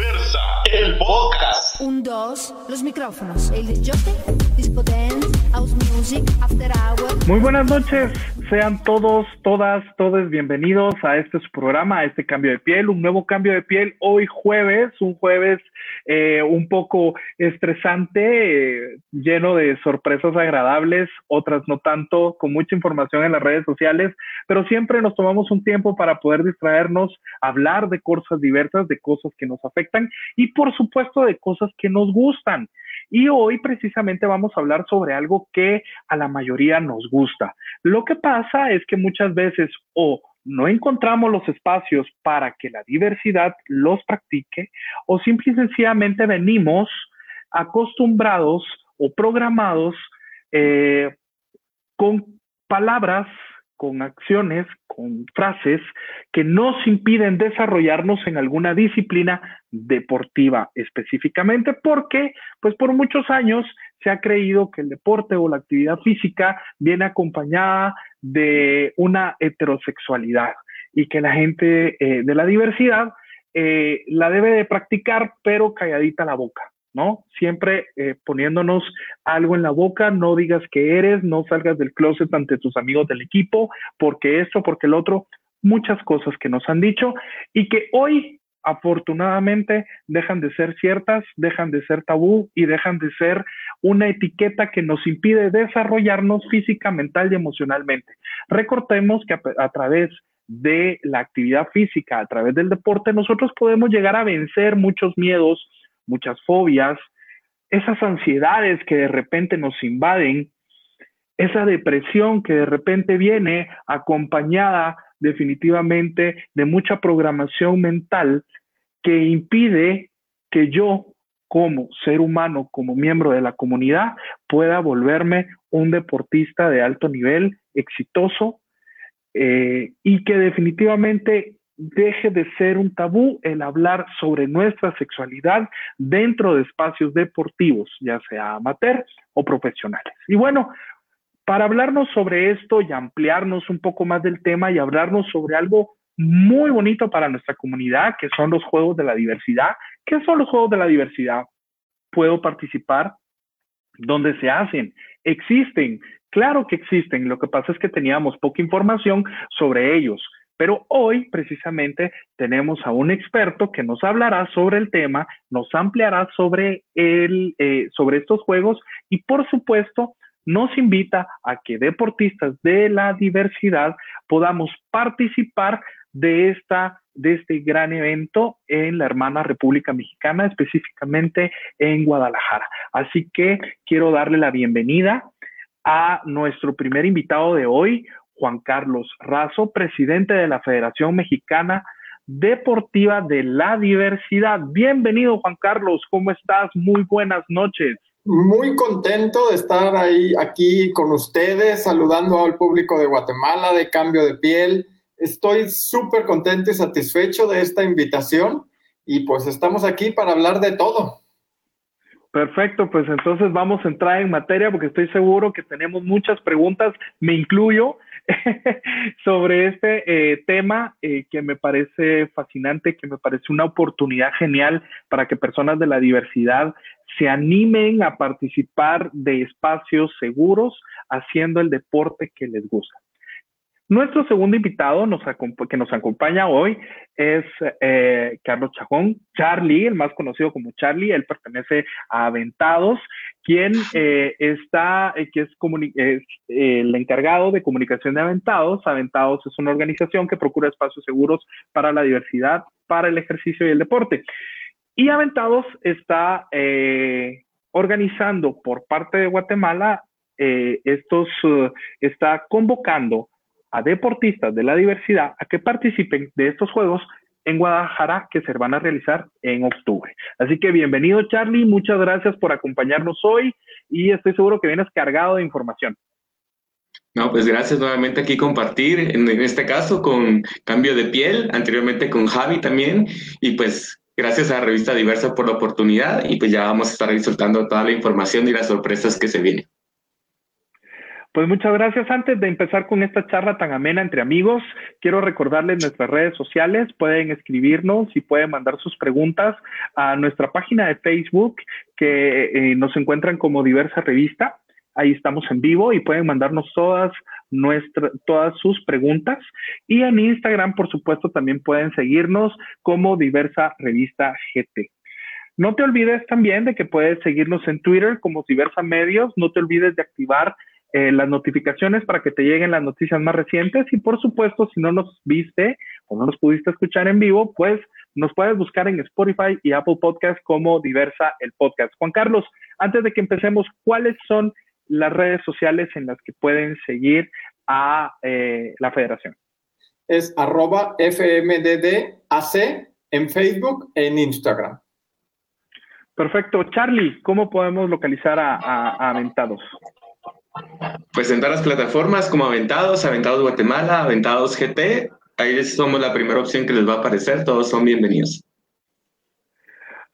Diversa, el podcast. Un, dos, los micrófonos. El disco dance, house music, after hour. Muy buenas noches, sean todos, todas, todos bienvenidos a este programa, a este cambio de piel, un nuevo cambio de piel hoy jueves, un jueves eh, un poco estresante, eh, lleno de sorpresas agradables, otras no tanto, con mucha información en las redes sociales, pero siempre nos tomamos un tiempo para poder distraernos, hablar de cosas diversas, de cosas que nos afectan y por supuesto de cosas que nos gustan. Y hoy precisamente vamos a hablar sobre algo que a la mayoría nos gusta. Lo que pasa es que muchas veces o no encontramos los espacios para que la diversidad los practique o simple y sencillamente venimos acostumbrados o programados eh, con palabras con acciones, con frases que nos impiden desarrollarnos en alguna disciplina deportiva específicamente, porque pues por muchos años se ha creído que el deporte o la actividad física viene acompañada de una heterosexualidad y que la gente eh, de la diversidad eh, la debe de practicar, pero calladita la boca. ¿No? Siempre eh, poniéndonos algo en la boca, no digas que eres, no salgas del closet ante tus amigos del equipo, porque esto, porque el otro, muchas cosas que nos han dicho y que hoy afortunadamente dejan de ser ciertas, dejan de ser tabú y dejan de ser una etiqueta que nos impide desarrollarnos física, mental y emocionalmente. Recordemos que a, a través de la actividad física, a través del deporte, nosotros podemos llegar a vencer muchos miedos, muchas fobias, esas ansiedades que de repente nos invaden, esa depresión que de repente viene acompañada definitivamente de mucha programación mental que impide que yo como ser humano, como miembro de la comunidad, pueda volverme un deportista de alto nivel, exitoso, eh, y que definitivamente deje de ser un tabú el hablar sobre nuestra sexualidad dentro de espacios deportivos, ya sea amateur o profesionales. Y bueno, para hablarnos sobre esto y ampliarnos un poco más del tema y hablarnos sobre algo muy bonito para nuestra comunidad, que son los Juegos de la Diversidad. ¿Qué son los Juegos de la Diversidad? ¿Puedo participar? ¿Dónde se hacen? ¿Existen? Claro que existen. Lo que pasa es que teníamos poca información sobre ellos. Pero hoy precisamente tenemos a un experto que nos hablará sobre el tema, nos ampliará sobre, el, eh, sobre estos juegos y por supuesto nos invita a que deportistas de la diversidad podamos participar de, esta, de este gran evento en la hermana República Mexicana, específicamente en Guadalajara. Así que quiero darle la bienvenida a nuestro primer invitado de hoy, Juan Carlos Razo, presidente de la Federación Mexicana Deportiva de la Diversidad. Bienvenido, Juan Carlos, ¿cómo estás? Muy buenas noches. Muy contento de estar ahí aquí con ustedes, saludando al público de Guatemala de Cambio de Piel. Estoy súper contento y satisfecho de esta invitación y pues estamos aquí para hablar de todo. Perfecto, pues entonces vamos a entrar en materia porque estoy seguro que tenemos muchas preguntas, me incluyo, sobre este eh, tema eh, que me parece fascinante, que me parece una oportunidad genial para que personas de la diversidad se animen a participar de espacios seguros haciendo el deporte que les gusta. Nuestro segundo invitado que nos acompaña hoy es eh, Carlos Chajón, Charlie, el más conocido como Charlie. Él pertenece a Aventados, quien eh, está, eh, que es, el encargado de comunicación de Aventados. Aventados es una organización que procura espacios seguros para la diversidad, para el ejercicio y el deporte. Y Aventados está organizando por parte de Guatemala estos, está convocando a deportistas de la diversidad a que participen de estos Juegos en Guadalajara que se van a realizar en octubre. Así que bienvenido Charlie, muchas gracias por acompañarnos hoy y estoy seguro que vienes cargado de información. No, pues gracias nuevamente aquí compartir, en, este caso con Cambio de Piel, anteriormente con Javi también, y pues gracias a Revista Diversa por la oportunidad y pues ya vamos a estar disfrutando toda la información y las sorpresas que se vienen. Pues muchas gracias. Antes de empezar con esta charla tan amena entre amigos, quiero recordarles nuestras redes sociales. Pueden escribirnos y pueden mandar sus preguntas a nuestra página de Facebook, que eh, nos encuentran como diversa revista. Ahí estamos en vivo y pueden mandarnos todas nuestra, todas sus preguntas. Y en Instagram, por supuesto, también pueden seguirnos como diversa revista GT. No te olvides también de que puedes seguirnos en Twitter como diversa medios. No te olvides de activar eh, las notificaciones para que te lleguen las noticias más recientes y por supuesto si no nos viste o no nos pudiste escuchar en vivo, pues nos puedes buscar en Spotify y Apple Podcast como Diversa el Podcast. Juan Carlos, antes de que empecemos, ¿cuáles son las redes sociales en las que pueden seguir a eh, la federación? Es arroba FMDDAC en Facebook e en Instagram. Perfecto. Charlie, ¿cómo podemos localizar a, a Aventados? Pues en todas las plataformas como Aventados, Aventados Guatemala, Aventados GT, ahí somos la primera opción que les va a aparecer, todos son bienvenidos.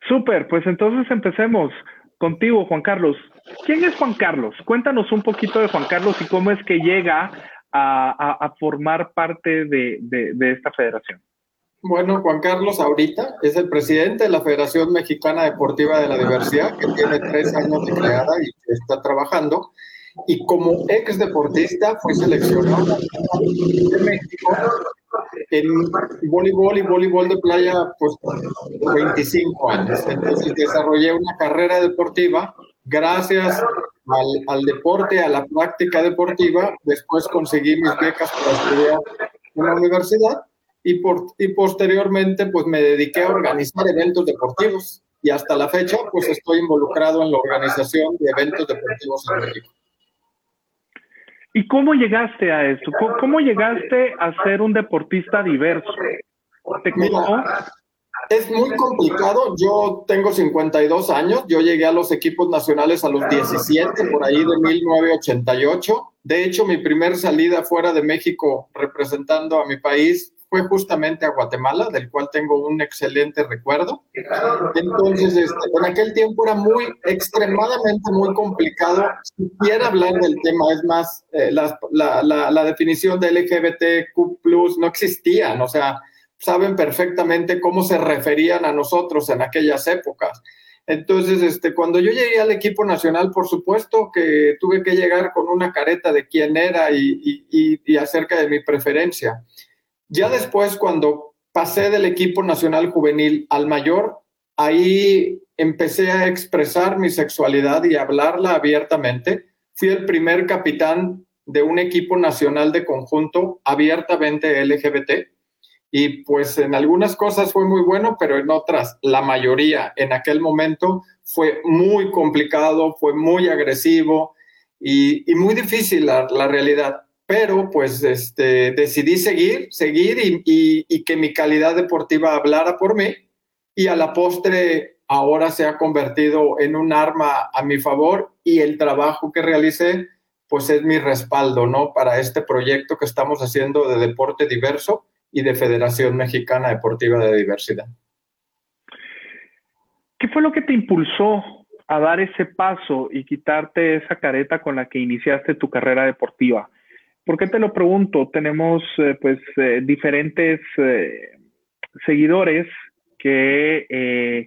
Súper, pues entonces empecemos contigo, Juan Carlos. ¿Quién es Juan Carlos? Cuéntanos un poquito de Juan Carlos y cómo es que llega a, formar parte de, de esta federación. Bueno, Juan Carlos ahorita es el presidente de la Federación Mexicana Deportiva de la Diversidad, que tiene tres años de creada y está trabajando y como ex deportista fue seleccionado de México en voleibol y voleibol de playa pues 25 años. Entonces desarrollé una carrera deportiva gracias al, al, deporte, a la práctica deportiva. Después conseguí mis becas para estudiar en la universidad y, por, y posteriormente pues me dediqué a organizar eventos deportivos y hasta la fecha pues estoy involucrado en la organización de eventos deportivos en México. ¿Y cómo llegaste a eso? ¿Cómo, llegaste a ser un deportista diverso? ¿Te es muy complicado. Yo tengo 52 años. Yo llegué a los equipos nacionales a los 17, por ahí de 1988. De hecho, mi primer salida fuera de México representando a mi país fue justamente a Guatemala, del cual tengo un excelente recuerdo. Entonces, este, en aquel tiempo era muy, extremadamente muy complicado siquiera hablar del tema. Es más, eh, la, la, la, definición de LGBTQ no existía, o sea, saben perfectamente cómo se referían a nosotros en aquellas épocas. Entonces, este, cuando yo llegué al equipo nacional, por supuesto que tuve que llegar con una careta de quién era y, y, y acerca de mi preferencia. Ya después, cuando pasé del equipo nacional juvenil al mayor, ahí empecé a expresar mi sexualidad y hablarla abiertamente. Fui el primer capitán de un equipo nacional de conjunto abiertamente LGBT. Y pues en algunas cosas fue muy bueno, pero en otras, la mayoría en aquel momento fue muy complicado, fue muy agresivo y, muy difícil la, la realidad pero pues este, decidí seguir, seguir y, que mi calidad deportiva hablara por mí y a la postre ahora se ha convertido en un arma a mi favor y el trabajo que realicé pues es mi respaldo, ¿no? Para este proyecto que estamos haciendo de deporte diverso y de Federación Mexicana Deportiva de Diversidad. ¿Qué fue lo que te impulsó a dar ese paso y quitarte esa careta con la que iniciaste tu carrera deportiva? ¿Por qué te lo pregunto? Tenemos eh, pues eh, diferentes eh, seguidores que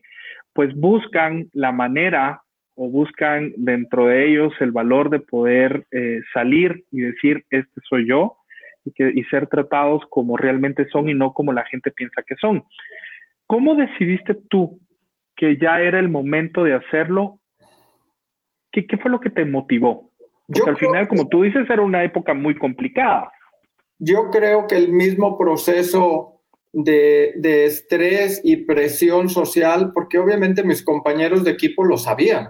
pues buscan la manera o buscan dentro de ellos el valor de poder salir y decir, este soy yo, y, que, y ser tratados como realmente son y no como la gente piensa que son. ¿Cómo decidiste tú que ya era el momento de hacerlo? ¿Qué, qué fue lo que te motivó? Porque al final, como tú dices, era una época muy complicada. Yo creo que el mismo proceso de, de, estrés y presión social, porque obviamente mis compañeros de equipo lo sabían.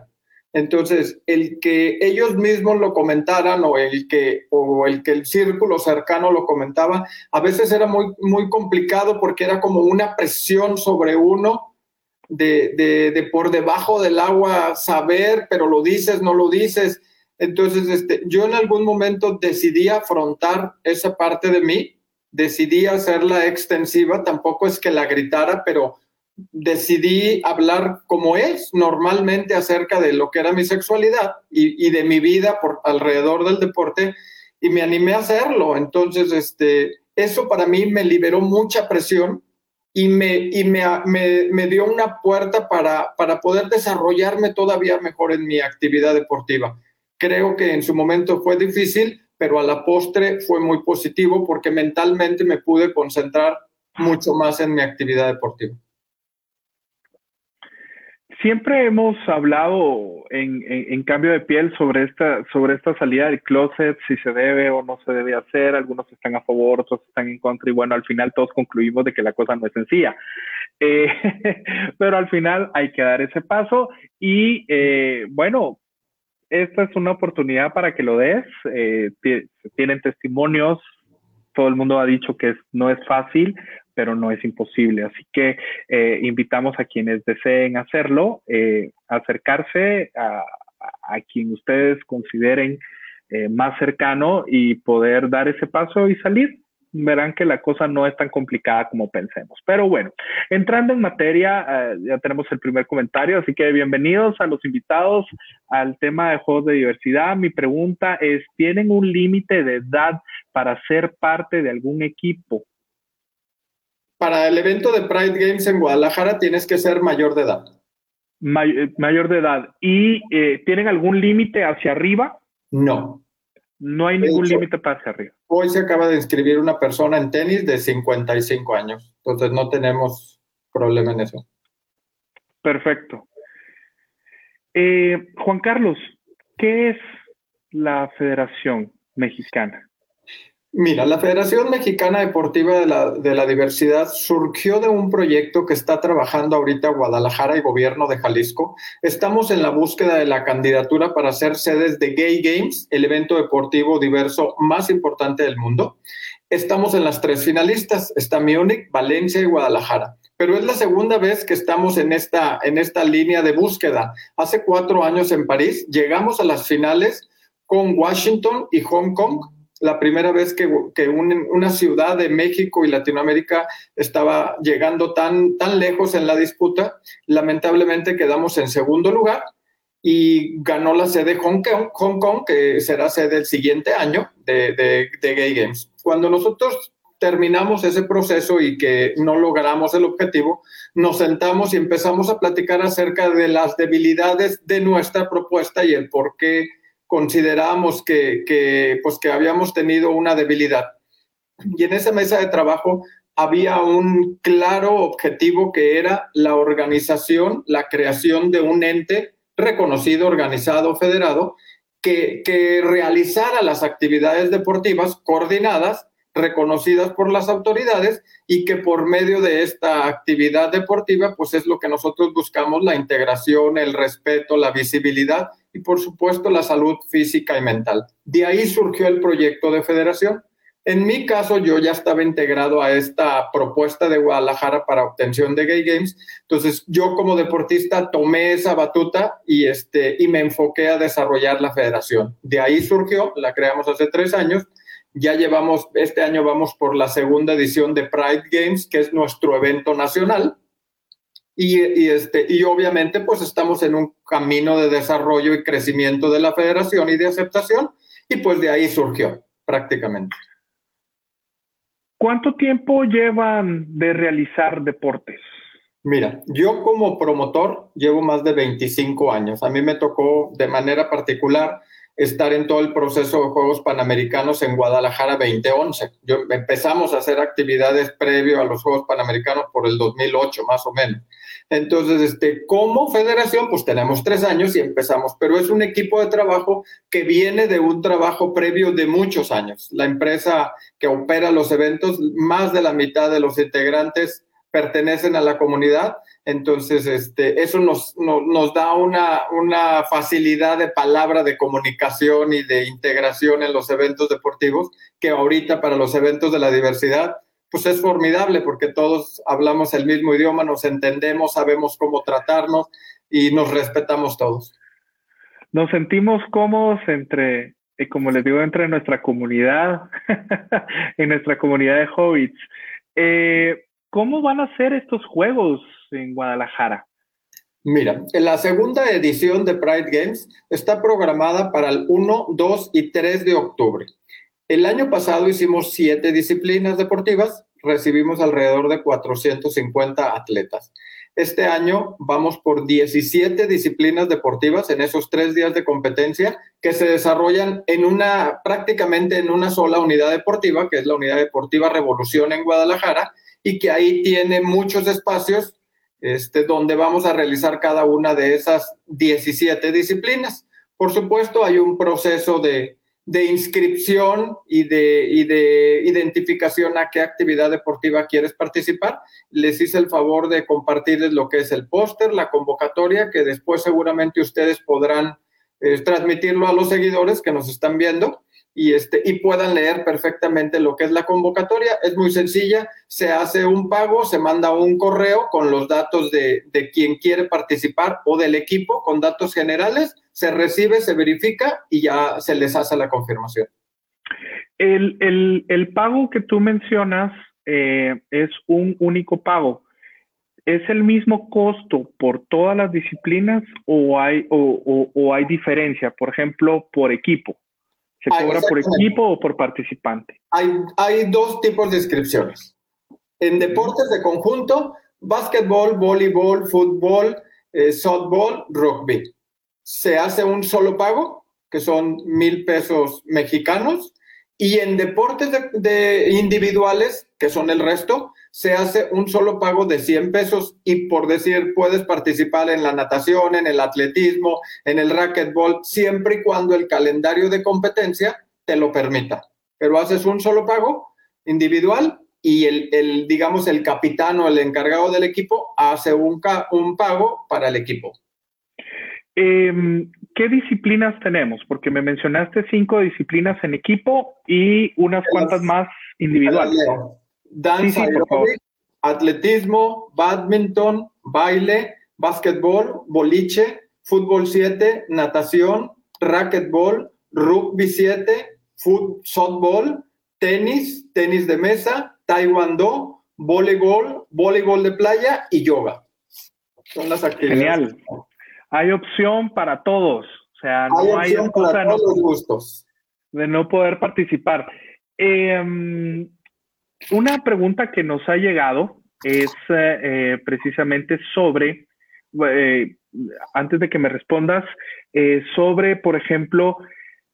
Entonces, el que ellos mismos lo comentaran o el que, o el, que el círculo cercano lo comentaba, a veces era muy, muy complicado porque era como una presión sobre uno de, de, de por debajo del agua saber, pero lo dices, no lo dices entonces, este, yo en algún momento decidí afrontar esa parte de mí, decidí hacerla extensiva, tampoco es que la gritara, pero decidí hablar como es normalmente acerca de lo que era mi sexualidad y, de mi vida por alrededor del deporte y me animé a hacerlo. Entonces, este, eso para mí me liberó mucha presión y me, y me, me, dio una puerta para, para poder desarrollarme todavía mejor en mi actividad deportiva. Creo que en su momento fue difícil, pero a la postre fue muy positivo porque mentalmente me pude concentrar mucho más en mi actividad deportiva. Siempre hemos hablado en, cambio de piel sobre esta, sobre esta salida del closet, si se debe o no se debe hacer. Algunos están a favor, otros están en contra y bueno, al final todos concluimos de que la cosa no es sencilla. Eh, pero al final hay que dar ese paso y eh, bueno, esta es una oportunidad para que lo des. Eh, tienen testimonios, todo el mundo ha dicho que no es fácil, pero no es imposible. Así que eh, invitamos a quienes deseen hacerlo, eh, acercarse a, quien ustedes consideren eh, más cercano y poder dar ese paso y salir. Verán que la cosa no es tan complicada como pensemos. Pero bueno, entrando en materia, ya tenemos el primer comentario, así que bienvenidos a los invitados al tema de juegos de diversidad. Mi pregunta es, ¿tienen un límite de edad para ser parte de algún equipo? para el evento de Pride Games en Guadalajara tienes que ser mayor de edad. Eh, mayor de edad. ¿Y eh, tienen algún límite hacia arriba? No. No hay ningún límite para hacia arriba. Hoy se acaba de inscribir una persona en tenis de 55 años, entonces no tenemos problema en eso. Perfecto. Eh, Juan Carlos, ¿qué es la Federación Mexicana? Mira, la Federación Mexicana Deportiva de la, Diversidad surgió de un proyecto que está trabajando ahorita Guadalajara y Gobierno de Jalisco. Estamos en la búsqueda de la candidatura para ser sedes de Gay Games, el evento deportivo diverso más importante del mundo. Estamos en las tres finalistas, está Múnich, Valencia y Guadalajara. Pero es la segunda vez que estamos en esta, en esta línea de búsqueda. Hace cuatro años en París llegamos a las finales con Washington y Hong Kong la primera vez que, una ciudad de México y Latinoamérica estaba llegando tan, tan lejos en la disputa. Lamentablemente quedamos en segundo lugar y ganó la sede Hong Kong, Hong Kong que será sede el siguiente año de, de, de Gay Games. Cuando nosotros terminamos ese proceso y que no logramos el objetivo, nos sentamos y empezamos a platicar acerca de las debilidades de nuestra propuesta y el por qué consideramos que, pues que habíamos tenido una debilidad. Y en esa mesa de trabajo había un claro objetivo que era la organización, la creación de un ente reconocido, organizado, federado, que, que realizara las actividades deportivas coordinadas reconocidas por las autoridades y que por medio de esta actividad deportiva, pues es lo que nosotros buscamos, la integración, el respeto, la visibilidad y por supuesto la salud física y mental. De ahí surgió el proyecto de federación. En mi caso, yo ya estaba integrado a esta propuesta de Guadalajara para obtención de Gay Games. Entonces, yo como deportista tomé esa batuta y, este, y me enfoqué a desarrollar la federación. De ahí surgió, la creamos hace tres años. Ya llevamos, este año vamos por la segunda edición de Pride Games, que es nuestro evento nacional. Y, este, y obviamente pues estamos en un camino de desarrollo y crecimiento de la federación y de aceptación y pues de ahí surgió prácticamente. ¿Cuánto tiempo llevan de realizar deportes? Mira, yo como promotor llevo más de 25 años. A mí me tocó de manera particular estar en todo el proceso de Juegos Panamericanos en Guadalajara 2011. Yo, empezamos a hacer actividades previo a los Juegos Panamericanos por el 2008, más o menos. Entonces, este, como federación, pues tenemos tres años y empezamos, pero es un equipo de trabajo que viene de un trabajo previo de muchos años. La empresa que opera los eventos, más de la mitad de los integrantes pertenecen a la comunidad. Entonces, este, eso nos, nos da una, una facilidad de palabra de comunicación y de integración en los eventos deportivos que ahorita para los eventos de la diversidad pues es formidable porque todos hablamos el mismo idioma, nos entendemos, sabemos cómo tratarnos y nos respetamos todos. Nos sentimos cómodos entre, eh, como les digo, entre nuestra comunidad, en nuestra comunidad de hobbits. Eh, ¿Cómo van a ser estos juegos? En Guadalajara? Mira, la segunda edición de Pride Games está programada para el 1, 2 y 3 de octubre. El año pasado hicimos siete disciplinas deportivas, recibimos alrededor de 450 atletas. Este año vamos por 17 disciplinas deportivas en esos tres días de competencia que se desarrollan en una, prácticamente en una sola unidad deportiva, que es la Unidad Deportiva Revolución en Guadalajara, y que ahí tiene muchos espacios este, donde vamos a realizar cada una de esas 17 disciplinas. Por supuesto, hay un proceso de, inscripción y de, y de identificación a qué actividad deportiva quieres participar. Les hice el favor de compartirles lo que es el póster, la convocatoria, que después seguramente ustedes podrán eh, transmitirlo a los seguidores que nos están viendo y, este, puedan leer perfectamente lo que es la convocatoria. Es muy sencilla, se hace un pago, se manda un correo con los datos de, quien quiere participar o del equipo con datos generales, se recibe, se verifica y ya se les hace la confirmación. El, pago que tú mencionas eh, es un único pago. ¿Es el mismo costo por todas las disciplinas o hay, o hay diferencia? Por ejemplo, por equipo. ¿Se Ah, cobra por equipo o por participante? Hay, hay dos tipos de inscripciones. En deportes de conjunto, básquetbol, voleibol, fútbol, eh, softball, rugby. Se hace un solo pago, que son mil pesos mexicanos, y en deportes de, de individuales, que son el resto, se hace un solo pago de 100 pesos y por decir, puedes participar en la natación, en el atletismo, en el racquetball, siempre y cuando el calendario de competencia te lo permita. Pero haces un solo pago individual y el, el digamos, el capitán o el encargado del equipo hace un, un pago para el equipo. Em, ¿Qué disciplinas tenemos? Porque me mencionaste cinco disciplinas en equipo y unas cuantas más individuales. Danza Sí, sí, atletismo, badminton, baile, básquetbol, boliche, fútbol 7, natación, racquetball, rugby 7, fut, softball, tenis, tenis de mesa, taekwondo, voleibol, voleibol de playa y yoga. Son las actividades. Genial. Hay opción para todos. O sea, Hay no hay excusa para de no, todos los gustos. de no poder participar. Em, una pregunta que nos ha llegado es eh, eh, precisamente sobre, eh, antes de que me respondas, eh, sobre, por ejemplo,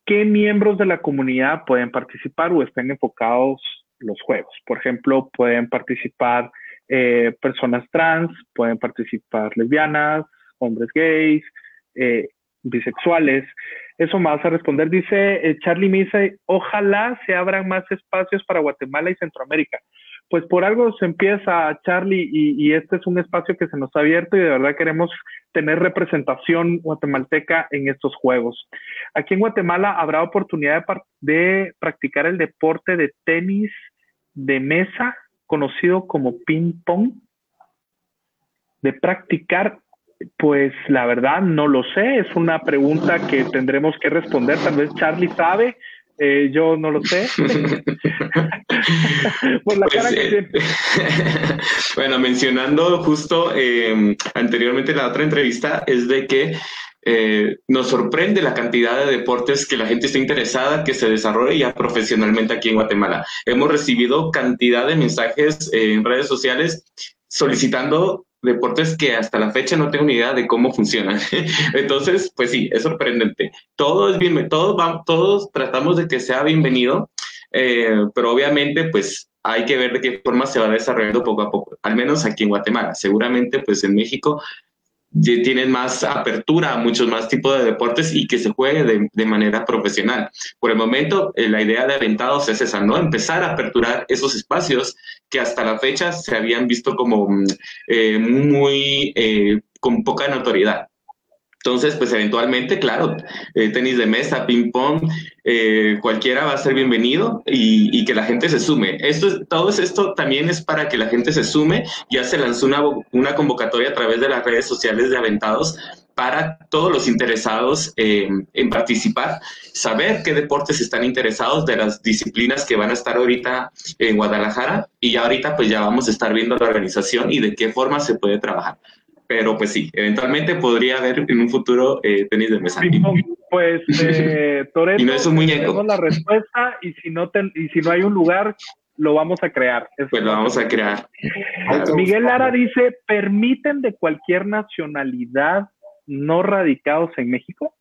qué miembros de la comunidad pueden participar o están enfocados los juegos. Por ejemplo, pueden participar eh, personas trans, pueden participar lesbianas, hombres gays, eh, bisexuales. Eso vas a responder. Dice eh, Charlie Misa, ojalá se abran más espacios para Guatemala y Centroamérica. Pues por algo se empieza, Charlie, y, este es un espacio que se nos ha abierto y de verdad queremos tener representación guatemalteca en estos juegos. Aquí en Guatemala habrá oportunidad de practicar el deporte de tenis de mesa, conocido como ping-pong. De practicar, pues la verdad no lo sé, es una pregunta que tendremos que responder. Tal vez Charlie sabe, eh, yo no lo sé. Por la Pues, cara que eh, bueno, mencionando justo eh, anteriormente en la otra entrevista, es de que eh, nos sorprende la cantidad de deportes que la gente está interesada que se desarrolle ya profesionalmente aquí en Guatemala. Hemos recibido cantidad de mensajes en redes sociales solicitando deportes que hasta la fecha no tengo ni idea de cómo funcionan. Entonces, pues sí, es sorprendente. Todo es bien, todos, vamos, todos tratamos de que sea bienvenido, eh, pero obviamente, pues hay que ver de qué forma se va desarrollando poco a poco, al menos aquí en Guatemala. Seguramente, pues en México tienen más apertura a muchos más tipos de deportes y que se juegue de, de manera profesional. Por el momento, eh, la idea de Aventados es esa, ¿no? Empezar a aperturar esos espacios que hasta la fecha se habían visto como mm, eh, muy eh, con poca notoriedad. Entonces, pues eventualmente, claro, eh, tenis de mesa, ping pong, eh, cualquiera va a ser bienvenido y, que la gente se sume. Esto es, todo esto también es para que la gente se sume. Ya se lanzó una, una convocatoria a través de las redes sociales de Aventados para todos los interesados en participar, saber qué deportes están interesados de las disciplinas que van a estar ahorita en Guadalajara y ya ahorita pues ya vamos a estar viendo la organización y de qué forma se puede trabajar. Pero pues sí, eventualmente podría haber en un futuro eh, tenis de mesa. Pues eh, Toreto, y no es un muñeco. la respuesta y si no y si no hay un lugar lo vamos a crear. pues lo vamos a crear. Miguel Lara dice, ¿permiten de cualquier nacionalidad no radicados en México?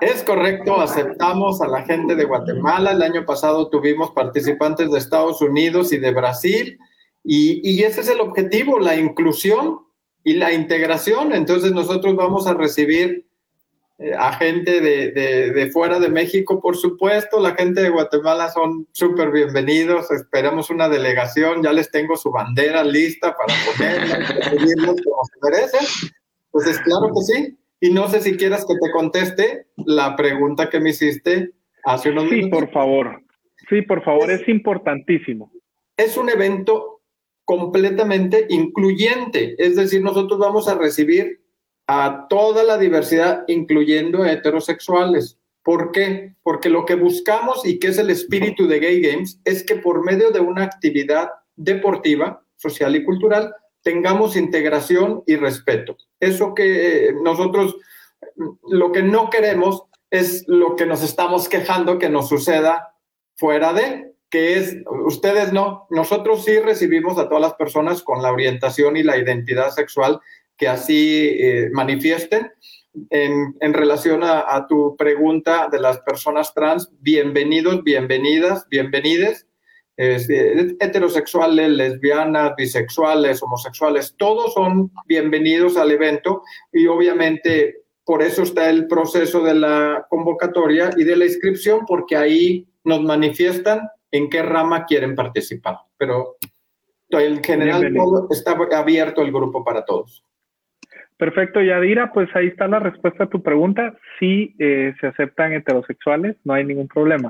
Es correcto, aceptamos a la gente de Guatemala. El año pasado tuvimos participantes de Estados Unidos y de Brasil. Y, y ese es el objetivo, la inclusión y la integración. Entonces nosotros vamos a recibir eh, a gente de, de, fuera de México, por supuesto. La gente de Guatemala son súper bienvenidos. Esperamos una delegación. Ya les tengo su bandera lista para ponerla, como se merecen. Pues es claro que sí. Y no sé si quieras que te conteste la pregunta que me hiciste hace unos minutos. Sí, por favor. Sí, por favor, es importantísimo. Es un evento completamente incluyente. Es decir, nosotros vamos a recibir a toda la diversidad, incluyendo heterosexuales. ¿Por qué? Porque lo que buscamos y que es el espíritu de Gay Games es que por medio de una actividad deportiva, social y cultural, tengamos integración y respeto. Eso que nosotros, lo que no queremos es lo que nos estamos quejando que nos suceda fuera de, que es, ustedes no, nosotros sí recibimos a todas las personas con la orientación y la identidad sexual que así eh, manifiesten. En, en relación a, a, tu pregunta de las personas trans, bienvenidos, bienvenidas, bienvenides, heterosexuales, lesbianas, bisexuales, homosexuales, todos son bienvenidos al evento y obviamente por eso está el proceso de la convocatoria y de la inscripción, porque ahí nos manifiestan en qué rama quieren participar. Pero en general está abierto el grupo para todos. Perfecto, Yadira, pues ahí está la respuesta a tu pregunta. Sí, eh, se aceptan heterosexuales, no hay ningún problema.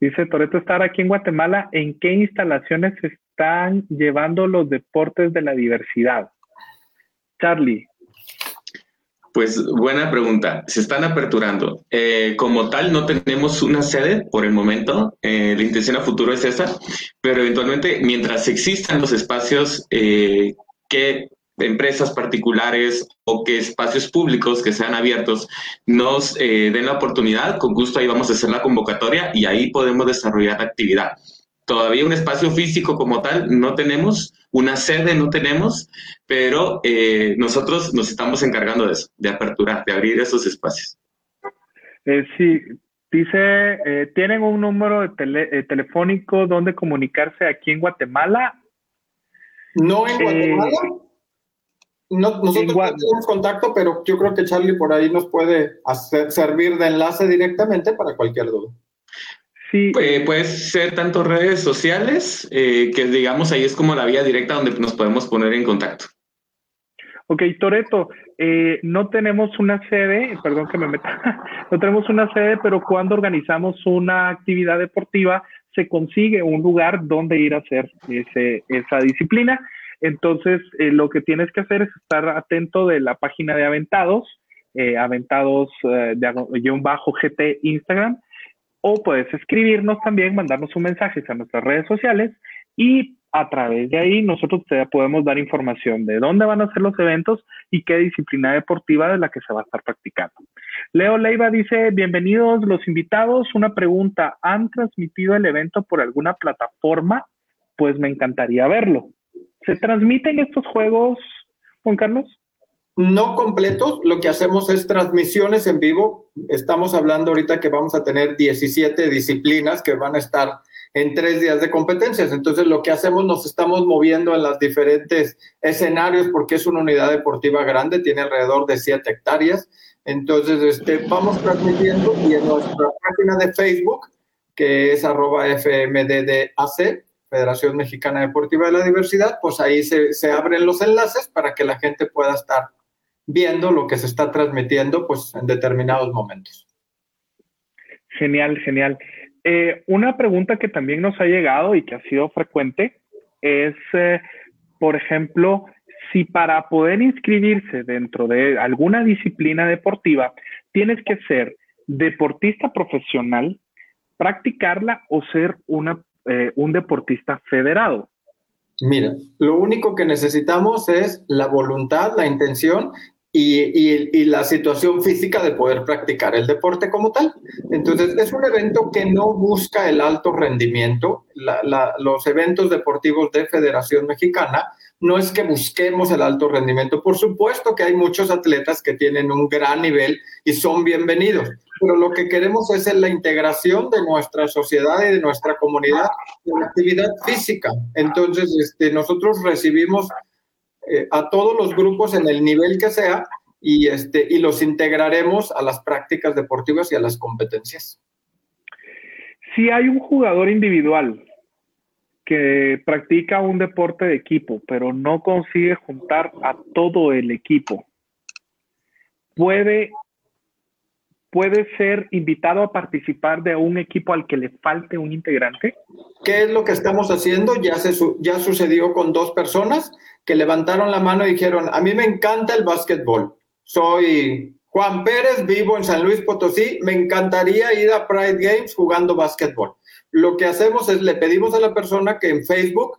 Dice Toreto estar aquí en Guatemala. ¿En qué instalaciones se están llevando los deportes de la diversidad? Charlie. Pues buena pregunta. Se están aperturando. Eh, como tal, no tenemos una sede por el momento. Eh, la intención a futuro es esa, pero eventualmente, mientras existan los espacios que empresas particulares o que espacios públicos que sean abiertos nos eh, den la oportunidad, con gusto ahí vamos a hacer la convocatoria y ahí podemos desarrollar actividad. Todavía un espacio físico como tal no tenemos, una sede no tenemos, pero eh, nosotros nos estamos encargando de eso, de aperturar, de abrir esos espacios. Eh, sí, dice, ¿tienen un número de telefónico donde comunicarse aquí en Guatemala? No en Guatemala no, nosotros no tenemos contacto, pero yo creo que Charlie por ahí nos puede hacer, servir de enlace directamente para cualquier duda. Sí. Eh, puede ser tanto redes sociales, eh, que digamos ahí es como la vía directa donde nos podemos poner en contacto. Ok, Toreto, eh, no tenemos una sede, perdón que me meta, no tenemos una sede, pero cuando organizamos una actividad deportiva se consigue un lugar donde ir a hacer ese, esa disciplina entonces, eh, lo que tienes que hacer es estar atento de la página de Aventados, eh, Aventados eh, de bajo GT Instagram, o puedes escribirnos también, mandarnos un mensaje a nuestras redes sociales y a través de ahí nosotros te podemos dar información de dónde van a ser los eventos y qué disciplina deportiva de la que se va a estar practicando. Leo Leiva dice, bienvenidos los invitados. Una pregunta, ¿han transmitido el evento por alguna plataforma? Pues me encantaría verlo. ¿Se transmiten estos juegos, Juan Carlos? No completos, lo que hacemos es transmisiones en vivo. Estamos hablando ahorita que vamos a tener 17 disciplinas que van a estar en tres días de competencias. Entonces, lo que hacemos, nos estamos moviendo en los diferentes escenarios porque es una unidad deportiva grande, tiene alrededor de 7 hectáreas. Entonces, este, vamos transmitiendo y en nuestra página de Facebook, que es arroba FMDDAC, Federación Mexicana Deportiva de la Diversidad, pues ahí se, abren los enlaces para que la gente pueda estar viendo lo que se está transmitiendo pues en determinados momentos. Genial, genial. Eh, una pregunta que también nos ha llegado y que ha sido frecuente es, eh, por ejemplo, si para poder inscribirse dentro de alguna disciplina deportiva tienes que ser deportista profesional, practicarla o ser una, eh, un deportista federado. Mira, lo único que necesitamos es la voluntad, la intención y, la situación física de poder practicar el deporte como tal. Entonces, es un evento que no busca el alto rendimiento. los eventos deportivos de Federación Mexicana no es que busquemos el alto rendimiento. Por supuesto que hay muchos atletas que tienen un gran nivel y son bienvenidos, pero lo que queremos es la integración de nuestra sociedad y de nuestra comunidad en actividad física. Entonces, este, nosotros recibimos eh, a todos los grupos en el nivel que sea y, este, y los integraremos a las prácticas deportivas y a las competencias. Si hay un jugador individual que practica un deporte de equipo, pero no consigue juntar a todo el equipo, puede, puede ser invitado a participar de un equipo al que le falte un integrante. ¿Qué es lo que estamos haciendo? Ya, se, ya sucedió con dos personas que levantaron la mano y dijeron, a mí me encanta el básquetbol. Soy Juan Pérez, vivo en San Luis Potosí, me encantaría ir a Pride Games jugando básquetbol. Lo que hacemos es le pedimos a la persona que en Facebook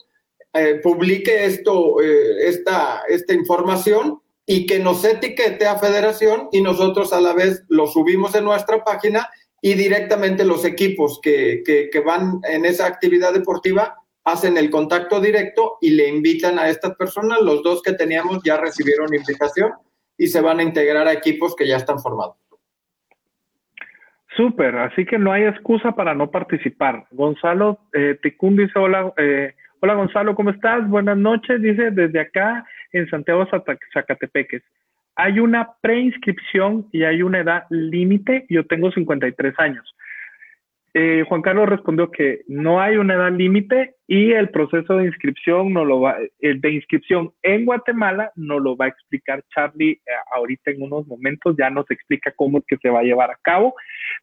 eh, publique esto, eh, esta, esta información y que nos etiquete a Federación y nosotros a la vez lo subimos en nuestra página y directamente los equipos que, que, van en esa actividad deportiva hacen el contacto directo y le invitan a estas personas. Los dos que teníamos ya recibieron invitación y se van a integrar a equipos que ya están formados. Súper, así que no hay excusa para no participar. Gonzalo eh, dice, hola, eh, hola Gonzalo, ¿cómo estás? Buenas noches, dice desde acá en Santiago Zacatepeques. Hay una preinscripción y hay una edad límite, yo tengo 53 años. Eh, Juan Carlos respondió que no hay una edad límite y el proceso de inscripción no lo va, el de inscripción en Guatemala no lo va a explicar Charlie eh, ahorita en unos momentos, ya nos explica cómo es que se va a llevar a cabo.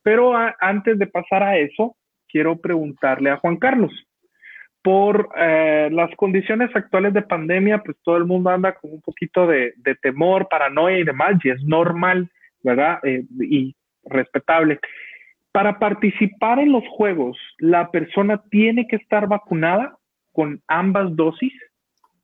Pero antes de pasar a eso, quiero preguntarle a Juan Carlos. Por eh, las condiciones actuales de pandemia, pues todo el mundo anda con un poquito de, temor, paranoia y demás, y es normal, ¿verdad? y respetable para participar en los juegos, ¿la persona tiene que estar vacunada con ambas dosis?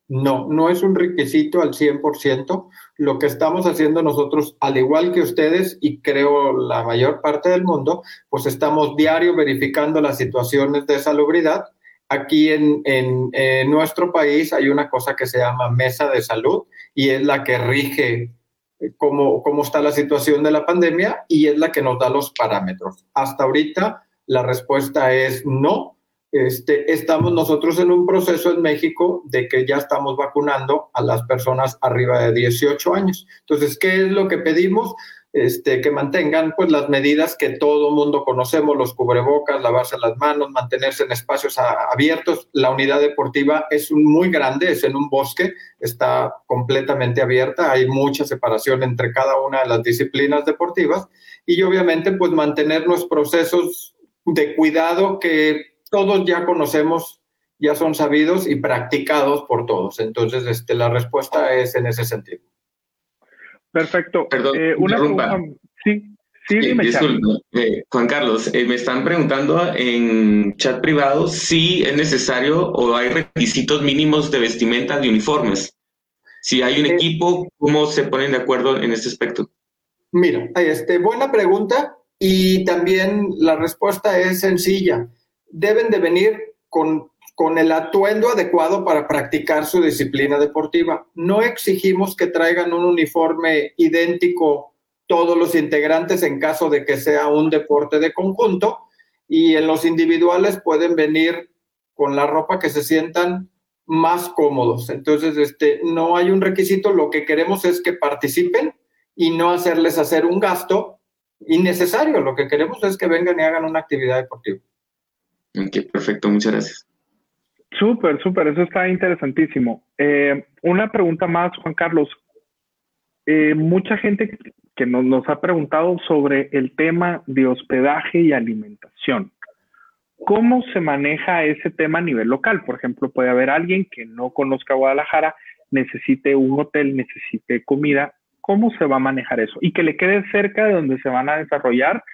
No, no es un requisito al 100%. Lo que estamos haciendo nosotros, al igual que ustedes y creo la mayor parte del mundo, pues estamos diario verificando las situaciones de salubridad. Aquí en, en nuestro país hay una cosa que se llama mesa de salud y es la que rige cómo, cómo está la situación de la pandemia y es la que nos da los parámetros. Hasta ahorita la respuesta es no. Este, estamos nosotros en un proceso en México de que ya estamos vacunando a las personas arriba de 18 años. Entonces, ¿qué es lo que pedimos? Este, que mantengan pues las medidas que todo mundo conocemos, los cubrebocas, lavarse las manos, mantenerse en espacios abiertos. La unidad deportiva es muy grande, es en un bosque, está completamente abierta, hay mucha separación entre cada una de las disciplinas deportivas y obviamente pues mantener los procesos de cuidado que todos ya conocemos, ya son sabidos y practicados por todos. Entonces, este, la respuesta es en ese sentido. Perfecto. Perdón, eh, una pregunta. Sí, sí, dime. Eh, Juan Carlos, eh, me están preguntando en chat privado si es necesario o hay requisitos mínimos de vestimenta de uniformes. Si hay un equipo, ¿cómo se ponen de acuerdo en este aspecto? Mira, este, buena pregunta y también la respuesta es sencilla. Deben de venir con con el atuendo adecuado para practicar su disciplina deportiva. No exigimos que traigan un uniforme idéntico todos los integrantes en caso de que sea un deporte de conjunto y en los individuales pueden venir con la ropa que se sientan más cómodos. Entonces, este, no hay un requisito, lo que queremos es que participen y no hacerles hacer un gasto innecesario. Lo que queremos es que vengan y hagan una actividad deportiva. Ok, perfecto, muchas gracias. Súper, súper, eso está interesantísimo. Eh, una pregunta más, Juan Carlos. Eh, mucha gente que nos, ha preguntado sobre el tema de hospedaje y alimentación. ¿Cómo se maneja ese tema a nivel local? Por ejemplo, puede haber alguien que no conozca Guadalajara necesite un hotel, necesite comida, ¿cómo se va a manejar eso? Y que le quede cerca de donde se van a desarrollar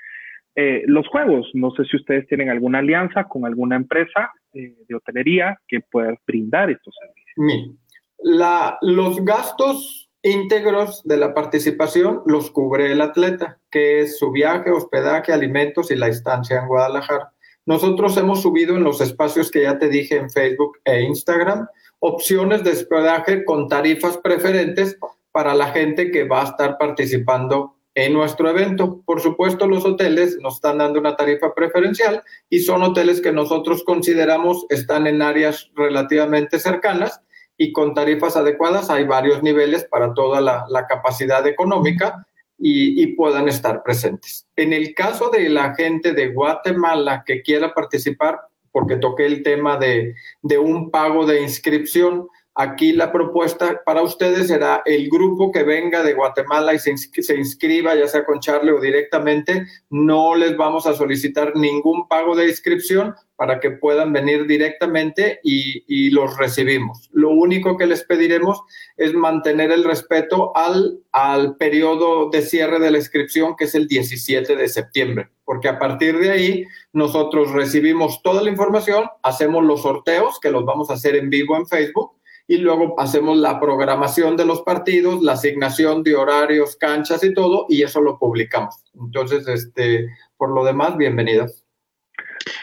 eh, los juegos. No sé si ustedes tienen alguna alianza con alguna empresa de hotelería que pueda brindar estos servicios. La, los gastos íntegros de la participación los cubre el atleta, que es su viaje, hospedaje, alimentos y la estancia en Guadalajara. Nosotros hemos subido en los espacios que ya te dije en Facebook e Instagram opciones de hospedaje con tarifas preferentes para la gente que va a estar participando en nuestro evento. Por supuesto, los hoteles nos están dando una tarifa preferencial y son hoteles que nosotros consideramos están en áreas relativamente cercanas y con tarifas adecuadas. Hay varios niveles para toda la, capacidad económica y, puedan estar presentes. En el caso de la gente de Guatemala que quiera participar, porque toqué el tema de, de un pago de inscripción, Aquí la propuesta para ustedes será el grupo que venga de Guatemala y se, inscriba, ya sea con Charlie o directamente, no les vamos a solicitar ningún pago de inscripción para que puedan venir directamente y, los recibimos. Lo único que les pediremos es mantener el respeto al, al periodo de cierre de la inscripción, que es el 17 de septiembre, porque a partir de ahí nosotros recibimos toda la información, hacemos los sorteos, que los vamos a hacer en vivo en Facebook, y luego hacemos la programación de los partidos, la asignación de horarios, canchas y todo, y eso lo publicamos. Entonces, este, por lo demás, bienvenidos.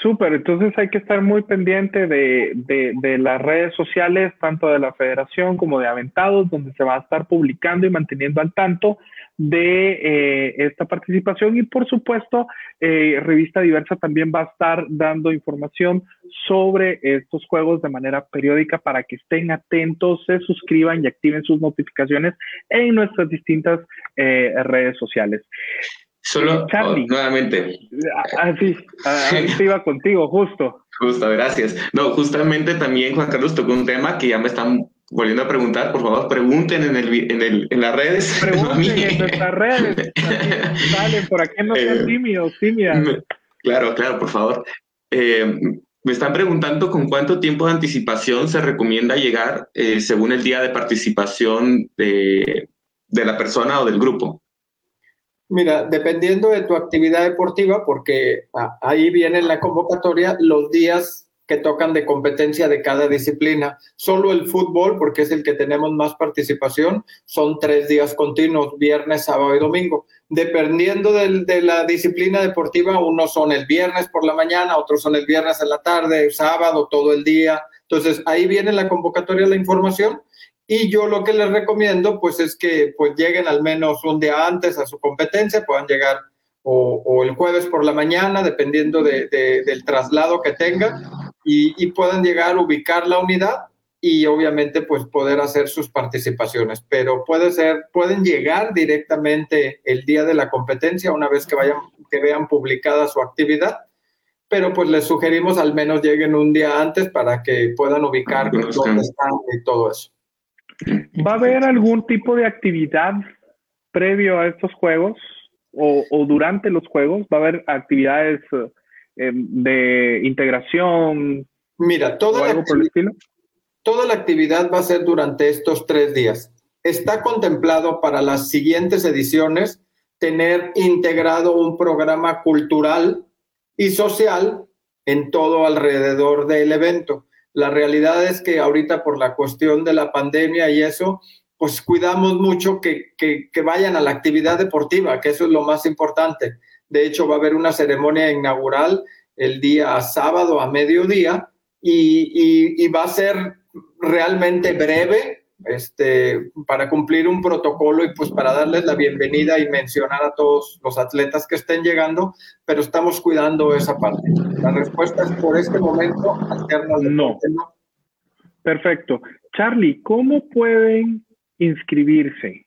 Súper, entonces hay que estar muy pendiente de, de, las redes sociales, tanto de la federación como de Aventados, donde se va a estar publicando y manteniendo al tanto de eh, esta participación y por supuesto eh, Revista Diversa también va a estar dando información sobre estos juegos de manera periódica para que estén atentos, se suscriban y activen sus notificaciones en nuestras distintas eh, redes sociales. Solo Charlie, nuevamente. Así, ah, ah, ah, iba contigo, justo. Justo, gracias. No, justamente también Juan Carlos tocó un tema que ya me están volviendo a preguntar, por favor, pregunten en, el, en, el, en las redes. Pregunten en nuestras redes. Salen, por aquí no sean eh, tímidos, Claro, claro, por favor. Eh, me están preguntando con cuánto tiempo de anticipación se recomienda llegar eh, según el día de participación de, de la persona o del grupo. Mira, dependiendo de tu actividad deportiva, porque ahí viene en la convocatoria los días que tocan de competencia de cada disciplina. Solo el fútbol, porque es el que tenemos más participación, son tres días continuos, viernes, sábado y domingo. Dependiendo de la disciplina deportiva, unos son el viernes por la mañana, otros son el viernes en la tarde, sábado, todo el día. Entonces, ahí viene la convocatoria, la información. Y yo lo que les recomiendo, pues, es que pues, lleguen al menos un día antes a su competencia, puedan llegar o, el jueves por la mañana, dependiendo del traslado que tengan, y, puedan llegar a ubicar la unidad y obviamente pues poder hacer sus participaciones. Pero puede ser, pueden llegar directamente el día de la competencia una vez que vayan, que vean publicada su actividad. Pero pues les sugerimos al menos lleguen un día antes para que puedan ubicar dónde están y todo eso. ¿Va a haber algún tipo de actividad previo a estos juegos o, o durante los juegos? ¿Va a haber actividades eh, de integración? Mira, toda la, toda la actividad va a ser durante estos tres días. Está contemplado para las siguientes ediciones tener integrado un programa cultural y social en todo alrededor del evento. La realidad es que ahorita por la cuestión de la pandemia y eso, pues cuidamos mucho que, que, vayan a la actividad deportiva, que eso es lo más importante. De hecho, va a haber una ceremonia inaugural el día sábado a mediodía y, va a ser realmente breve este, para cumplir un protocolo y pues para darles la bienvenida y mencionar a todos los atletas que estén llegando, pero estamos cuidando esa parte. La respuesta es por este momento no. Perfecto. Charlie, ¿cómo pueden inscribirse?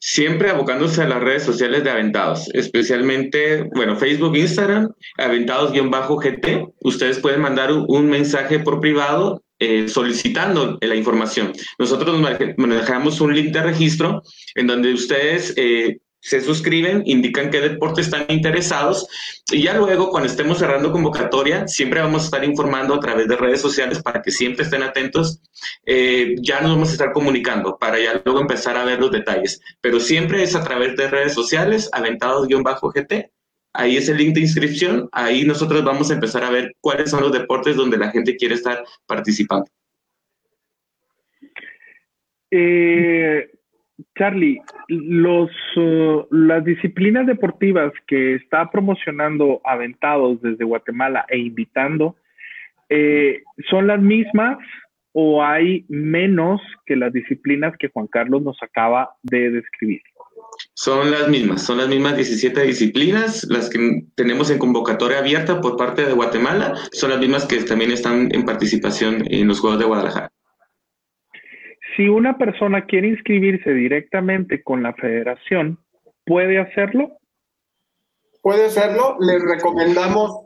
Siempre abocándose a las redes sociales de Aventados, especialmente, bueno, Facebook, Instagram, Aventados-GT. Ustedes pueden mandar un, mensaje por privado eh, solicitando la información. Nosotros manejamos un link de registro en donde ustedes eh, se suscriben, indican qué deporte están interesados y ya luego cuando estemos cerrando convocatoria, siempre vamos a estar informando a través de redes sociales para que siempre estén atentos. Eh, ya nos vamos a estar comunicando para ya luego empezar a ver los detalles, pero siempre es a través de redes sociales, aventados-gt. Ahí es el link de inscripción, ahí nosotros vamos a empezar a ver cuáles son los deportes donde la gente quiere estar participando. Eh, Charlie, los, uh, las disciplinas deportivas que está promocionando Aventados desde Guatemala e invitando, eh, ¿son las mismas o hay menos que las disciplinas que Juan Carlos nos acaba de describir? Son las mismas, son las mismas 17 disciplinas, las que tenemos en convocatoria abierta por parte de Guatemala, son las mismas que también están en participación en los Juegos de Guadalajara si una persona quiere inscribirse directamente con la federación, ¿puede hacerlo? Puede hacerlo. Les recomendamos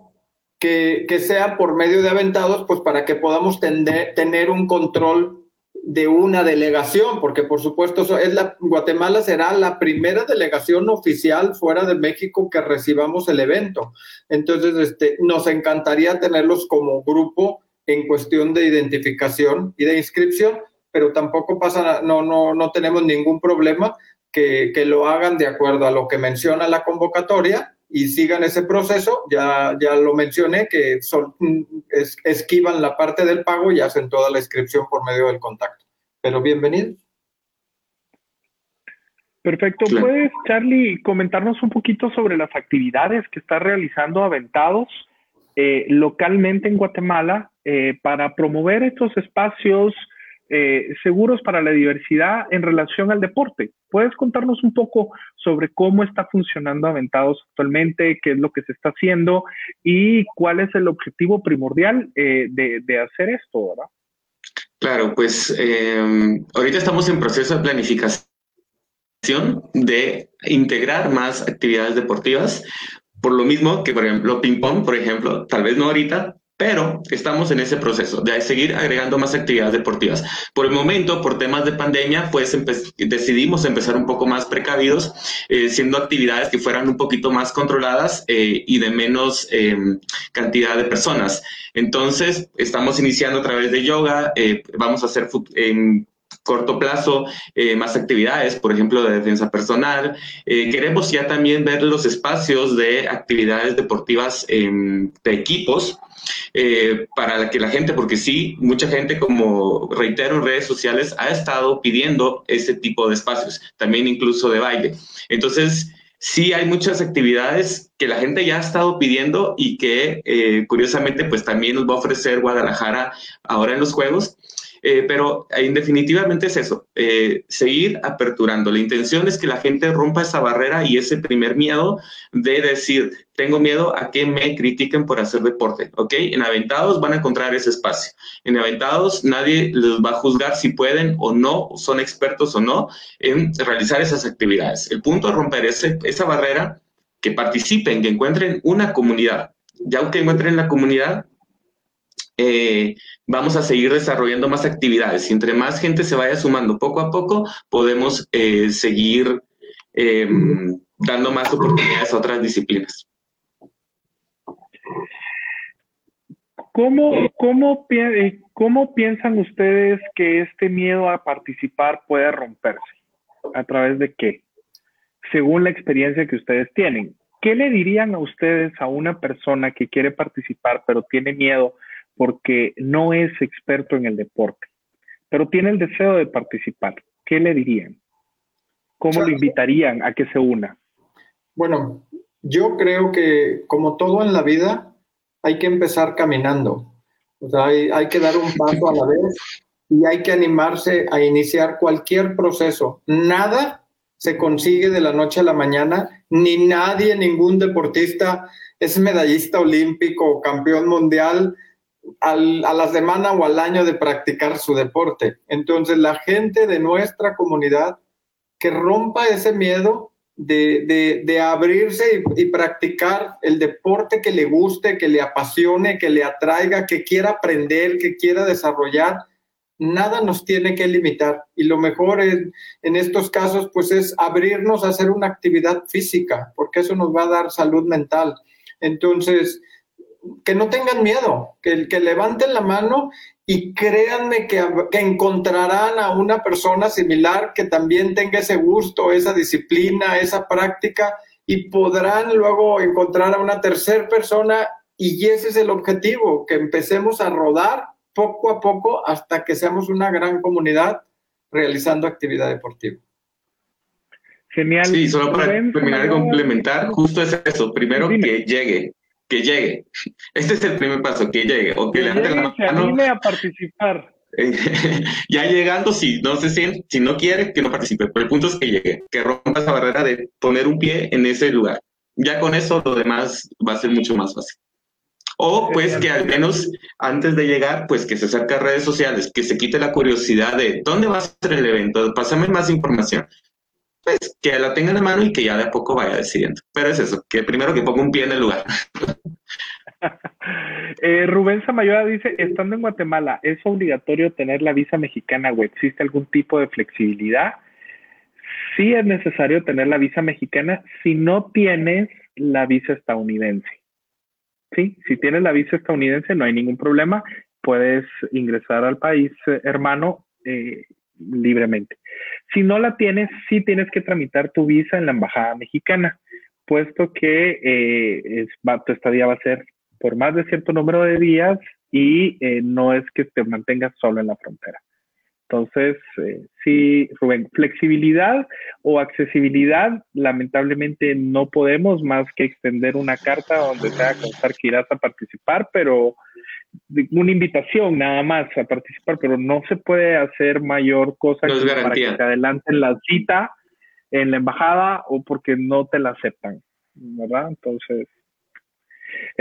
que, sea por medio de aventados, pues para que podamos tener un control de una delegación, porque por supuesto es la, Guatemala será la primera delegación oficial fuera de México que recibamos el evento. Entonces, este, nos encantaría tenerlos como grupo en cuestión de identificación y de inscripción, pero tampoco pasa, no, no, no tenemos ningún problema que, que, lo hagan de acuerdo a lo que menciona la convocatoria y sigan ese proceso. Ya, ya lo mencioné, que son, es, esquivan la parte del pago y hacen toda la inscripción por medio del contacto. Pero bienvenidos. Perfecto. ¿Puedes, Charlie, comentarnos un poquito sobre las actividades que está realizando Aventados eh, localmente en Guatemala eh, para promover estos espacios eh, seguros para la diversidad en relación al deporte. ¿Puedes contarnos un poco sobre cómo está funcionando Aventados actualmente, qué es lo que se está haciendo y cuál es el objetivo primordial eh, de, hacer esto, verdad? Claro, pues em, ahorita estamos en proceso de planificación de integrar más actividades deportivas. Por lo mismo que, por ejemplo, ping pong, por ejemplo, tal vez no ahorita, pero estamos en ese proceso de seguir agregando más actividades deportivas. Por el momento, por temas de pandemia, pues decidimos empezar un poco más precavidos, eh, siendo actividades que fueran un poquito más controladas eh, y de menos em, cantidad de personas. Entonces, estamos iniciando a través de yoga, eh, vamos a hacer corto plazo más actividades, por ejemplo, de defensa personal. queremos ya también ver los espacios de actividades deportivas em, de equipos eh, para que la gente, porque sí, mucha gente, como reitero, en redes sociales ha estado pidiendo ese tipo de espacios, también incluso de baile. Entonces, sí hay muchas actividades que la gente ya ha estado pidiendo y que eh, curiosamente pues también nos va a ofrecer Guadalajara ahora en los Juegos. Eh, pero eh, definitivamente es eso, eh, seguir aperturando. La intención es que la gente rompa esa barrera y ese primer miedo de decir, tengo miedo a que me critiquen por hacer deporte, ¿ok? En Aventados van a encontrar ese espacio. En Aventados nadie les va a juzgar si pueden o no, son expertos o no en realizar esas actividades. El punto es romper ese, esa barrera, que participen, que encuentren una comunidad. Ya que encuentren la comunidad, eh, vamos a seguir desarrollando más actividades. Y entre más gente se vaya sumando poco a poco, podemos eh, seguir em, dando más oportunidades a otras disciplinas. ¿Cómo, cómo, eh, ¿Cómo piensan ustedes que este miedo a participar puede romperse? ¿A través de qué? Según la experiencia que ustedes tienen. ¿Qué le dirían a ustedes a una persona que quiere participar pero tiene miedo porque no es experto en el deporte, pero tiene el deseo de participar. ¿Qué le dirían? ¿Cómo lo invitarían a que se una? Bueno, yo creo que como todo en la vida, hay que empezar caminando. O sea, hay, hay que dar un paso a la vez y hay que animarse a iniciar cualquier proceso. Nada se consigue de la noche a la mañana, ni nadie, ningún deportista es medallista olímpico o campeón mundial a la semana o al año de practicar su deporte. Entonces, la gente de nuestra comunidad que rompa ese miedo de, abrirse y, y, practicar el deporte que le guste, que le apasione, que le atraiga, que quiera aprender, que quiera desarrollar, nada nos tiene que limitar y lo mejor en, en, estos casos pues es abrirnos a hacer una actividad física porque eso nos va a dar salud mental. Entonces, que no tengan miedo, que, que levanten la mano y créanme que, que, encontrarán a una persona similar que también tenga ese gusto, esa disciplina, esa práctica y podrán luego encontrar a una tercera persona y ese es el objetivo, que empecemos a rodar poco a poco hasta que seamos una gran comunidad realizando actividad deportiva. Genial. Sí, solo para terminar de complementar, justo es eso. Primero que llegue, que llegue. Este es el primer paso, que llegue. O que, levante la mano. a participar. ya llegando, si no se siente, si no quiere, que no participe. Pero el punto es que llegue, que rompa esa barrera de poner un pie en ese lugar. Ya con eso lo demás va a ser mucho más fácil. O pues que al menos antes de llegar, pues que se acerque a redes sociales, que se quite la curiosidad de dónde va a ser el evento, pásame más información. Pues que la tenga en la mano y que ya de a poco vaya decidiendo. Pero es eso, que primero que ponga un pie en el lugar. eh, Rubén Samayoa dice, estando en Guatemala, ¿es obligatorio tener la visa mexicana o existe algún tipo de flexibilidad? Sí es necesario tener la visa mexicana si no tienes la visa estadounidense. Sí, si tienes la visa estadounidense no hay ningún problema, puedes ingresar al país eh, hermano eh, libremente. Si no la tienes, sí tienes que tramitar tu visa en la embajada mexicana, puesto que eh, es, tu estadía va a ser por más de cierto número de días y no es que te mantengas solo en la frontera. Entonces, eh, sí, Rubén, flexibilidad o accesibilidad, lamentablemente no podemos más que extender una carta donde sea constar que irás a participar, pero una invitación nada más a participar, pero no se puede hacer mayor cosa que para que te adelanten la cita en la embajada o porque no te la aceptan, ¿verdad? Entonces,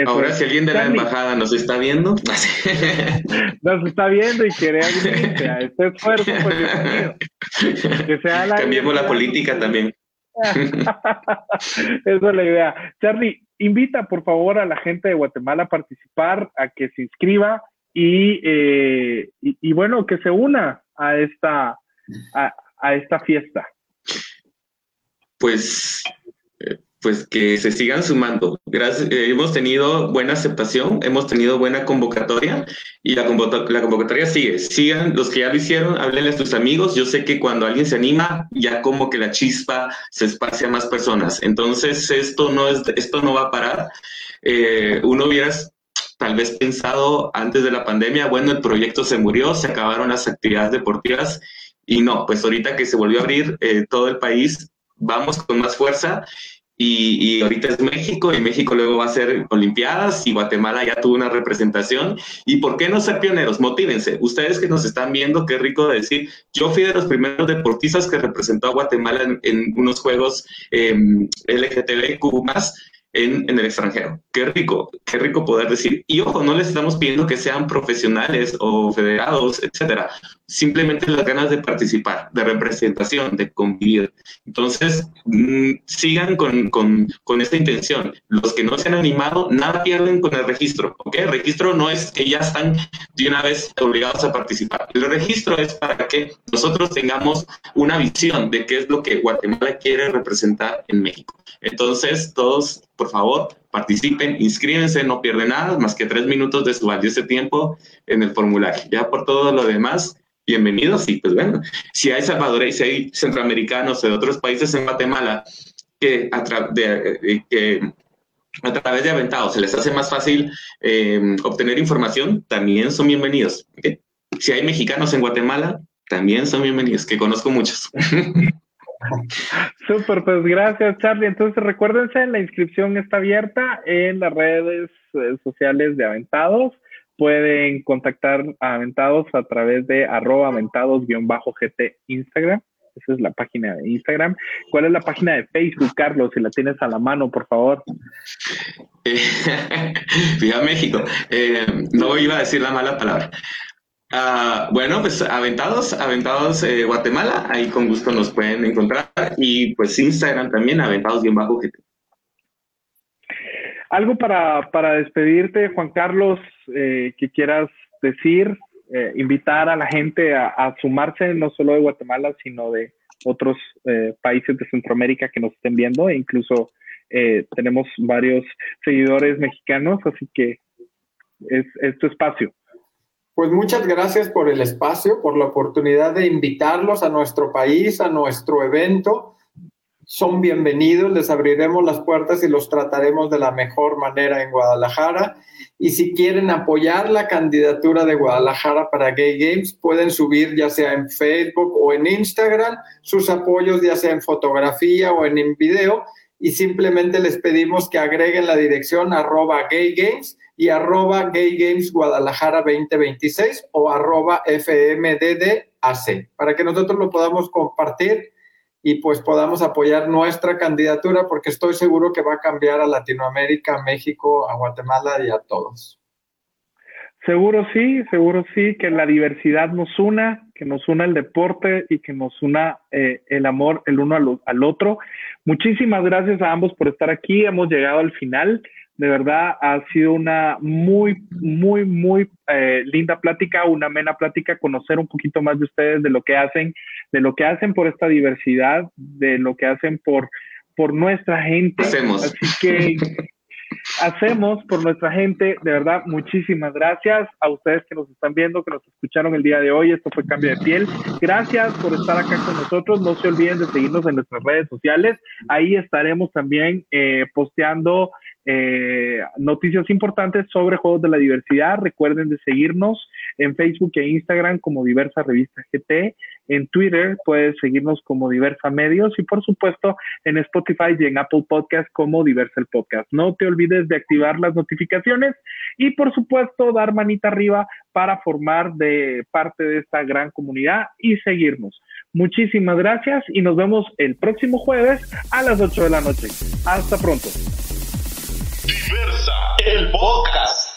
Ahora, si alguien de la embajada nos está viendo, nos está viendo y quiere unirse a este esfuerzo, pues que sea la Cambiemos la política también. Esa es la idea. Charlie, invita por favor a la gente de Guatemala a participar, a que se inscriba y, eh, y, bueno, que se una a esta, a, a esta fiesta. Pues pues que se sigan sumando. Gracias, eh, hemos tenido buena aceptación, hemos tenido buena convocatoria y la, la, convocatoria sigue. Sigan los que ya lo hicieron, háblenle a sus amigos. Yo sé que cuando alguien se anima, ya como que la chispa se esparce a más personas. Entonces, esto no, es, esto no va a parar. Eh, uno hubiera tal vez pensado antes de la pandemia, bueno, el proyecto se murió, se acabaron las actividades deportivas y no, pues ahorita que se volvió a abrir eh, todo el país, vamos con más fuerza y, ahorita es México, y México luego va a ser Olimpiadas, y Guatemala ya tuvo una representación. ¿Y por qué no ser pioneros? Motívense. Ustedes que nos están viendo, qué rico decir, yo fui de los primeros deportistas que representó a Guatemala en, unos Juegos eh, LGTBQ más, en, el extranjero. Qué rico, qué rico poder decir. Y ojo, no les estamos pidiendo que sean profesionales o federados, etcétera. Simplemente las ganas de participar, de representación, de convivir. Entonces, mm, sigan con, con, con, esta intención. Los que no se han animado, nada pierden con el registro. ¿ok? El registro no es que ya están de una vez obligados a participar. El registro es para que nosotros tengamos una visión de qué es lo que Guatemala quiere representar en México. Entonces, todos, por favor, participen, inscríbense, no pierden nada, más que tres minutos de su valioso tiempo en el formulario. Ya por todo lo demás, bienvenidos y pues bueno, si hay salvadoreños, si hay centroamericanos de otros países en Guatemala que a, de, eh, que a través de Aventados se les hace más fácil eh, obtener información, también son bienvenidos. Si hay mexicanos en Guatemala, también son bienvenidos, que conozco muchos. Súper, pues gracias Charlie. Entonces recuérdense, la inscripción está abierta en las redes eh, sociales de Aventados. Pueden contactar a Aventados a través de arroba aventados-gt Instagram. Esa es la página de Instagram. ¿Cuál es la página de Facebook, Carlos? Si la tienes a la mano, por favor. Viva México. Eh, no iba a decir la mala palabra. Ah, bueno, pues Aventados, Aventados eh, Guatemala, ahí con gusto nos pueden encontrar y pues Instagram también, Aventados bien bajo GT. Algo para, para despedirte, Juan Carlos, eh, que quieras decir eh, invitar a la gente a, sumarse no solo de Guatemala, sino de otros eh, países de Centroamérica que nos estén viendo e incluso eh, tenemos varios seguidores mexicanos, así que es, es tu espacio. Pues muchas gracias por el espacio, por la oportunidad de invitarlos a nuestro país, a nuestro evento son bienvenidos, les abriremos las puertas y los trataremos de la mejor manera en Guadalajara. Y si quieren apoyar la candidatura de Guadalajara para Gay Games, pueden subir ya sea en Facebook o en Instagram sus apoyos, ya sea en fotografía o en video. Y simplemente les pedimos que agreguen la dirección arroba Gay Games y arroba Gay Games Guadalajara 2026 o arroba FMDDAC para que nosotros lo podamos compartir y pues podamos apoyar nuestra candidatura porque estoy seguro que va a cambiar a Latinoamérica, a México, a Guatemala y a todos. Seguro sí, seguro sí, que la diversidad nos una, que nos una el deporte y que nos una eh, el amor el uno al, al, otro. Muchísimas gracias a ambos por estar aquí. Hemos llegado al final. De verdad, ha sido una muy, muy, muy eh, linda plática, una amena plática, conocer un poquito más de ustedes, de lo que hacen, de lo que hacen por esta diversidad, de lo que hacen por, por nuestra gente. Hacemos. Así que hacemos por nuestra gente. De verdad, muchísimas gracias a ustedes que nos están viendo, que nos escucharon el día de hoy. Esto fue Cambio de Piel. Gracias por estar acá con nosotros. No se olviden de seguirnos en nuestras redes sociales. Ahí estaremos también eh, posteando eh, noticias importantes sobre juegos de la diversidad. Recuerden de seguirnos en Facebook e Instagram como Diversa Revista GT. En Twitter puedes seguirnos como Diversa Medios y por supuesto en Spotify y en Apple Podcast como Diversa el Podcast. No te olvides de activar las notificaciones y por supuesto dar manita arriba para formar de parte de esta gran comunidad y seguirnos. Muchísimas gracias y nos vemos el próximo jueves a las 8 de la noche. Hasta pronto. Diversa, el podcast.